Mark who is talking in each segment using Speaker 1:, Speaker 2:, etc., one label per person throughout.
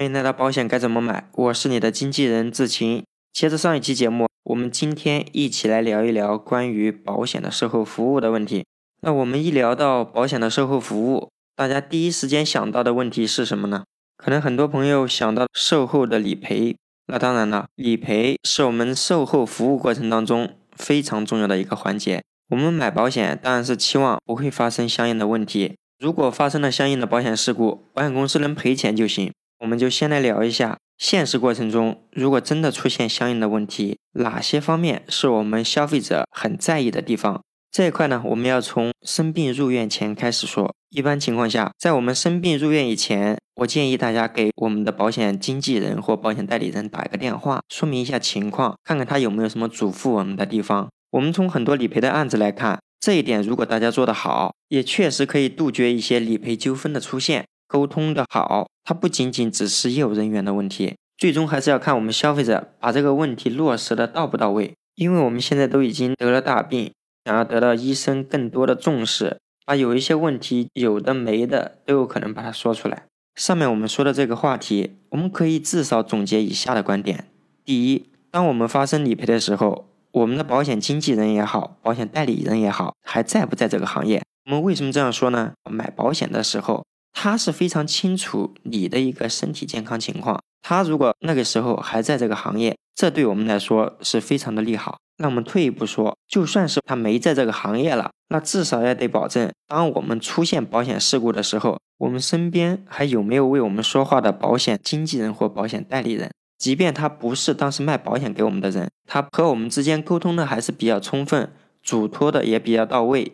Speaker 1: 欢迎来到保险该怎么买，我是你的经纪人志晴。接着上一期节目，我们今天一起来聊一聊关于保险的售后服务的问题。那我们一聊到保险的售后服务，大家第一时间想到的问题是什么呢？可能很多朋友想到售后的理赔。那当然了，理赔是我们售后服务过程当中非常重要的一个环节。我们买保险当然是期望不会发生相应的问题。如果发生了相应的保险事故，保险公司能赔钱就行。我们就先来聊一下，现实过程中如果真的出现相应的问题，哪些方面是我们消费者很在意的地方？这一块呢，我们要从生病入院前开始说。一般情况下，在我们生病入院以前，我建议大家给我们的保险经纪人或保险代理人打一个电话，说明一下情况，看看他有没有什么嘱咐我们的地方。我们从很多理赔的案子来看。这一点如果大家做得好，也确实可以杜绝一些理赔纠纷的出现。沟通的好，它不仅仅只是业务人员的问题，最终还是要看我们消费者把这个问题落实的到不到位。因为我们现在都已经得了大病，想要得到医生更多的重视，把有一些问题有的没的都有可能把它说出来。上面我们说的这个话题，我们可以至少总结以下的观点：第一，当我们发生理赔的时候。我们的保险经纪人也好，保险代理人也好，还在不在这个行业？我们为什么这样说呢？买保险的时候，他是非常清楚你的一个身体健康情况。他如果那个时候还在这个行业，这对我们来说是非常的利好。那我们退一步说，就算是他没在这个行业了，那至少也得保证，当我们出现保险事故的时候，我们身边还有没有为我们说话的保险经纪人或保险代理人？即便他不是当时卖保险给我们的人，他和我们之间沟通的还是比较充分，嘱托的也比较到位，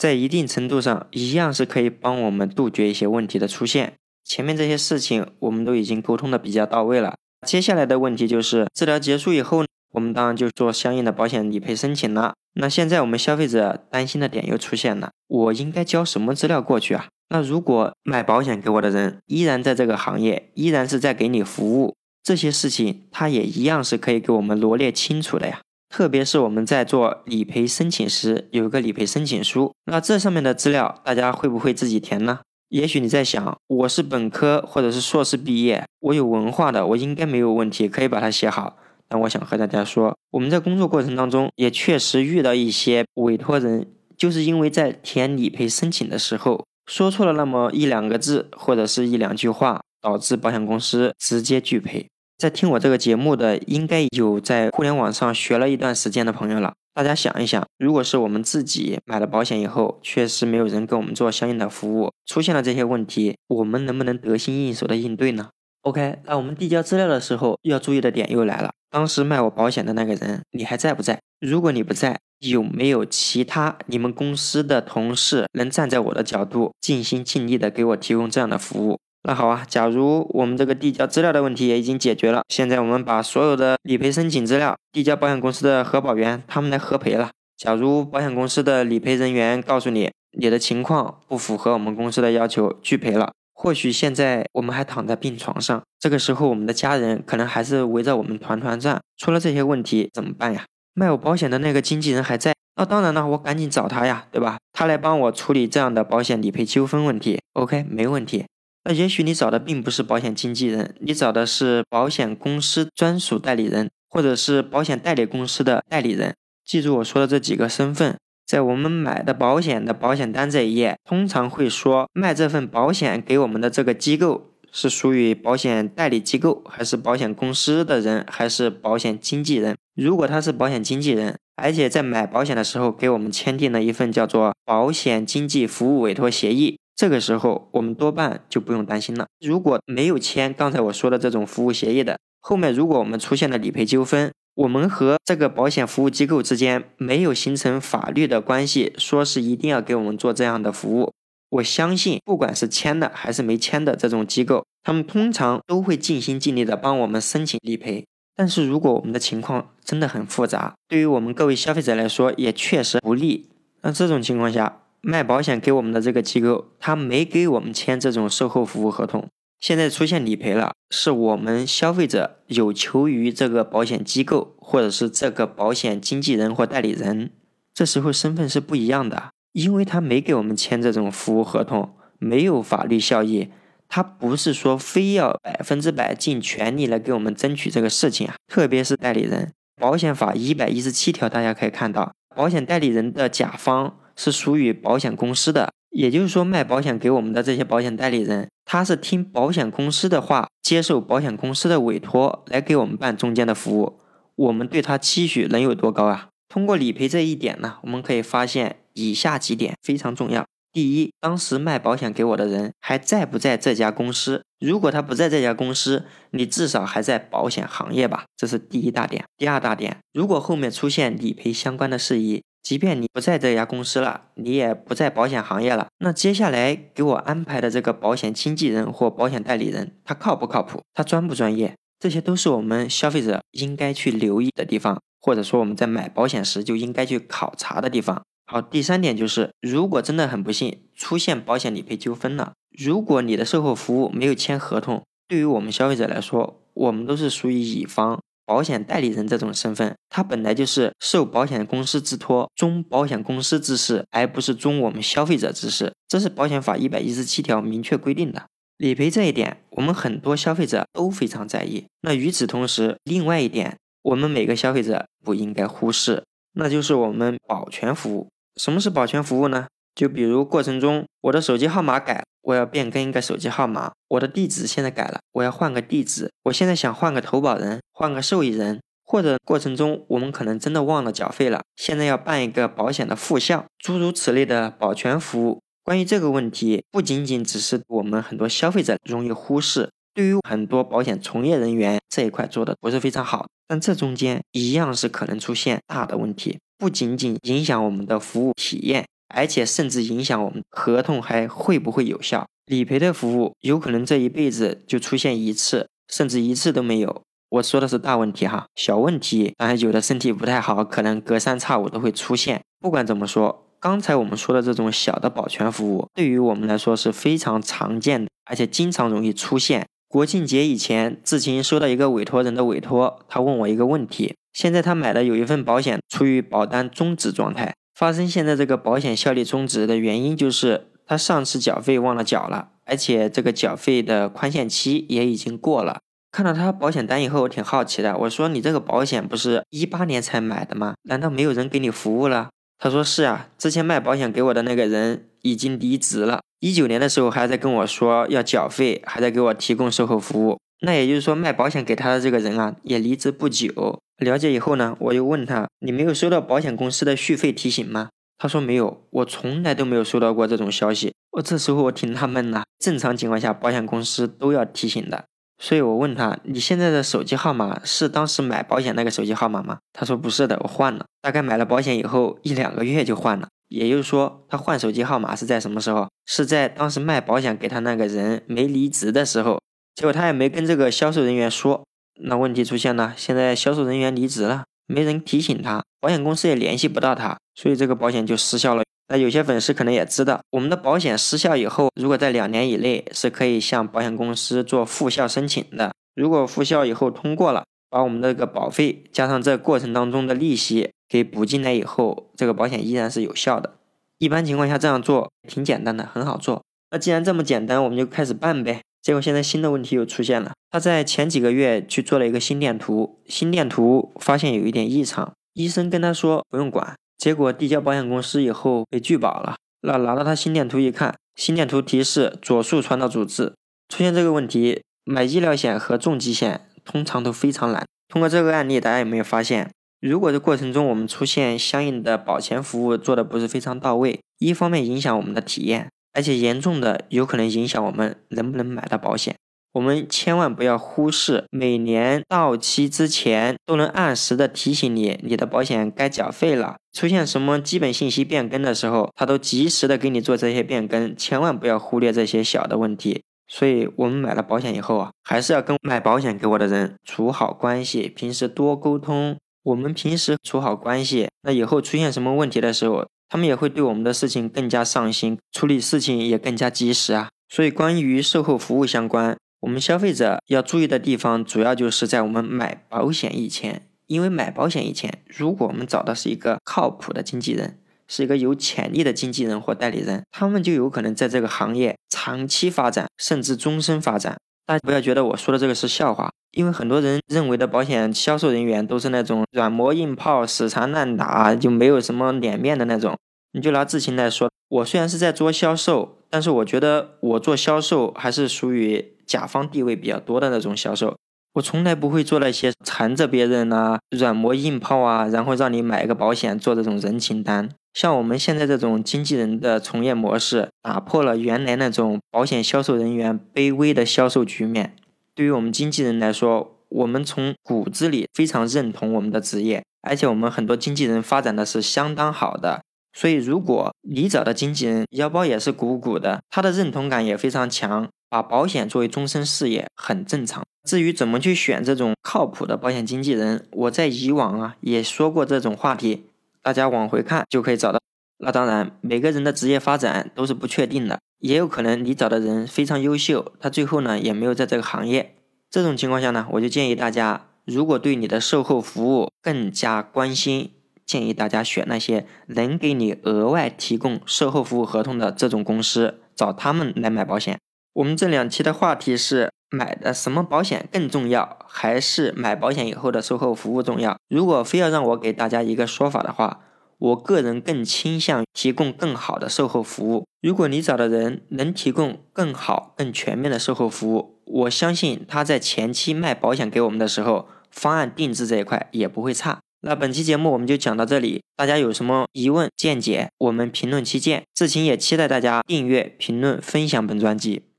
Speaker 1: 在一定程度上一样是可以帮我们杜绝一些问题的出现。前面这些事情我们都已经沟通的比较到位了，接下来的问题就是治疗结束以后，我们当然就做相应的保险理赔申请了。那现在我们消费者担心的点又出现了，我应该交什么资料过去啊？那如果卖保险给我的人依然在这个行业，依然是在给你服务。这些事情，他也一样是可以给我们罗列清楚的呀。特别是我们在做理赔申请时，有一个理赔申请书，那这上面的资料，大家会不会自己填呢？也许你在想，我是本科或者是硕士毕业，我有文化的，我应该没有问题，可以把它写好。但我想和大家说，我们在工作过程当中，也确实遇到一些委托人，就是因为在填理赔申请的时候，说错了那么一两个字，或者是一两句话。导致保险公司直接拒赔。在听我这个节目的，应该有在互联网上学了一段时间的朋友了。大家想一想，如果是我们自己买了保险以后，确实没有人给我们做相应的服务，出现了这些问题，我们能不能得心应手的应对呢？OK，那我们递交资料的时候要注意的点又来了。当时卖我保险的那个人，你还在不在？如果你不在，有没有其他你们公司的同事能站在我的角度，尽心尽力的给我提供这样的服务？那好啊，假如我们这个递交资料的问题也已经解决了，现在我们把所有的理赔申请资料递交保险公司的核保员，他们来核赔了。假如保险公司的理赔人员告诉你你的情况不符合我们公司的要求，拒赔了，或许现在我们还躺在病床上，这个时候我们的家人可能还是围着我们团团转，出了这些问题怎么办呀？卖我保险的那个经纪人还在，那当然了，我赶紧找他呀，对吧？他来帮我处理这样的保险理赔纠纷问题，OK，没问题。那也许你找的并不是保险经纪人，你找的是保险公司专属代理人，或者是保险代理公司的代理人。记住我说的这几个身份，在我们买的保险的保险单这一页，通常会说卖这份保险给我们的这个机构是属于保险代理机构，还是保险公司的人，还是保险经纪人。如果他是保险经纪人，而且在买保险的时候给我们签订了一份叫做保险经纪服务委托协议。这个时候，我们多半就不用担心了。如果没有签刚才我说的这种服务协议的，后面如果我们出现了理赔纠纷，我们和这个保险服务机构之间没有形成法律的关系，说是一定要给我们做这样的服务，我相信，不管是签的还是没签的这种机构，他们通常都会尽心尽力的帮我们申请理赔。但是如果我们的情况真的很复杂，对于我们各位消费者来说也确实不利，那这种情况下。卖保险给我们的这个机构，他没给我们签这种售后服务合同。现在出现理赔了，是我们消费者有求于这个保险机构，或者是这个保险经纪人或代理人。这时候身份是不一样的，因为他没给我们签这种服务合同，没有法律效益。他不是说非要百分之百尽全力来给我们争取这个事情啊，特别是代理人。保险法一百一十七条，大家可以看到，保险代理人的甲方是属于保险公司的，也就是说，卖保险给我们的这些保险代理人，他是听保险公司的话，接受保险公司的委托来给我们办中间的服务。我们对他期许能有多高啊？通过理赔这一点呢，我们可以发现以下几点非常重要。第一，当时卖保险给我的人还在不在这家公司？如果他不在这家公司，你至少还在保险行业吧？这是第一大点。第二大点，如果后面出现理赔相关的事宜，即便你不在这家公司了，你也不在保险行业了，那接下来给我安排的这个保险经纪人或保险代理人，他靠不靠谱？他专不专业？这些都是我们消费者应该去留意的地方，或者说我们在买保险时就应该去考察的地方。好，第三点就是，如果真的很不幸出现保险理赔纠纷了，如果你的售后服务没有签合同，对于我们消费者来说，我们都是属于乙方保险代理人这种身份，他本来就是受保险公司之托，忠保险公司之事，而不是忠我们消费者之事，这是保险法一百一十七条明确规定的。理赔这一点，我们很多消费者都非常在意。那与此同时，另外一点，我们每个消费者不应该忽视，那就是我们保全服务。什么是保全服务呢？就比如过程中我的手机号码改，我要变更一个手机号码；我的地址现在改了，我要换个地址；我现在想换个投保人，换个受益人，或者过程中我们可能真的忘了缴费了，现在要办一个保险的复效，诸如此类的保全服务。关于这个问题，不仅仅只是我们很多消费者容易忽视，对于很多保险从业人员这一块做的不是非常好，但这中间一样是可能出现大的问题。不仅仅影响我们的服务体验，而且甚至影响我们合同还会不会有效。理赔的服务有可能这一辈子就出现一次，甚至一次都没有。我说的是大问题哈，小问题当然有的身体不太好，可能隔三差五都会出现。不管怎么说，刚才我们说的这种小的保全服务，对于我们来说是非常常见的，而且经常容易出现。国庆节以前，志勤收到一个委托人的委托，他问我一个问题。现在他买的有一份保险处于保单终止状态，发生现在这个保险效力终止的原因就是他上次缴费忘了缴了，而且这个缴费的宽限期也已经过了。看到他保险单以后，我挺好奇的，我说你这个保险不是一八年才买的吗？难道没有人给你服务了？他说是啊，之前卖保险给我的那个人已经离职了。一九年的时候还在跟我说要缴费，还在给我提供售后服务。那也就是说，卖保险给他的这个人啊，也离职不久。了解以后呢，我又问他：“你没有收到保险公司的续费提醒吗？”他说：“没有，我从来都没有收到过这种消息。”我这时候我挺纳闷呐，正常情况下保险公司都要提醒的。所以我问他：“你现在的手机号码是当时买保险那个手机号码吗？”他说：“不是的，我换了，大概买了保险以后一两个月就换了。”也就是说，他换手机号码是在什么时候？是在当时卖保险给他那个人没离职的时候。结果他也没跟这个销售人员说。那问题出现了，现在销售人员离职了，没人提醒他，保险公司也联系不到他，所以这个保险就失效了。那有些粉丝可能也知道，我们的保险失效以后，如果在两年以内是可以向保险公司做复效申请的。如果复效以后通过了，把我们的这个保费加上这过程当中的利息给补进来以后，这个保险依然是有效的。一般情况下这样做挺简单的，很好做。那既然这么简单，我们就开始办呗。结果现在新的问题又出现了。他在前几个月去做了一个心电图，心电图发现有一点异常，医生跟他说不用管。结果递交保险公司以后被拒保了。那拿到他心电图一看，心电图提示左束传导阻滞。出现这个问题，买医疗险和重疾险通常都非常难。通过这个案例，大家有没有发现，如果这过程中我们出现相应的保前服务做的不是非常到位，一方面影响我们的体验。而且严重的有可能影响我们能不能买到保险。我们千万不要忽视，每年到期之前都能按时的提醒你，你的保险该缴费了。出现什么基本信息变更的时候，他都及时的给你做这些变更。千万不要忽略这些小的问题。所以，我们买了保险以后啊，还是要跟买保险给我的人处好关系，平时多沟通。我们平时处好关系，那以后出现什么问题的时候。他们也会对我们的事情更加上心，处理事情也更加及时啊。所以，关于售后服务相关，我们消费者要注意的地方，主要就是在我们买保险以前。因为买保险以前，如果我们找的是一个靠谱的经纪人，是一个有潜力的经纪人或代理人，他们就有可能在这个行业长期发展，甚至终身发展。大家不要觉得我说的这个是笑话，因为很多人认为的保险销售人员都是那种软磨硬泡、死缠烂打，就没有什么脸面的那种。你就拿智勤来说，我虽然是在做销售，但是我觉得我做销售还是属于甲方地位比较多的那种销售。我从来不会做那些缠着别人啊、软磨硬泡啊，然后让你买个保险做这种人情单。像我们现在这种经纪人的从业模式，打破了原来那种保险销售人员卑微的销售局面。对于我们经纪人来说，我们从骨子里非常认同我们的职业，而且我们很多经纪人发展的是相当好的。所以，如果你找的经纪人腰包也是鼓鼓的，他的认同感也非常强，把保险作为终身事业很正常。至于怎么去选这种靠谱的保险经纪人，我在以往啊也说过这种话题，大家往回看就可以找到。那当然，每个人的职业发展都是不确定的，也有可能你找的人非常优秀，他最后呢也没有在这个行业。这种情况下呢，我就建议大家，如果对你的售后服务更加关心。建议大家选那些能给你额外提供售后服务合同的这种公司，找他们来买保险。我们这两期的话题是买的什么保险更重要，还是买保险以后的售后服务重要？如果非要让我给大家一个说法的话，我个人更倾向提供更好的售后服务。如果你找的人能提供更好、更全面的售后服务，我相信他在前期卖保险给我们的时候，方案定制这一块也不会差。那本期节目我们就讲到这里，大家有什么疑问见解，我们评论区见。志勤也期待大家订阅、评论、分享本专辑。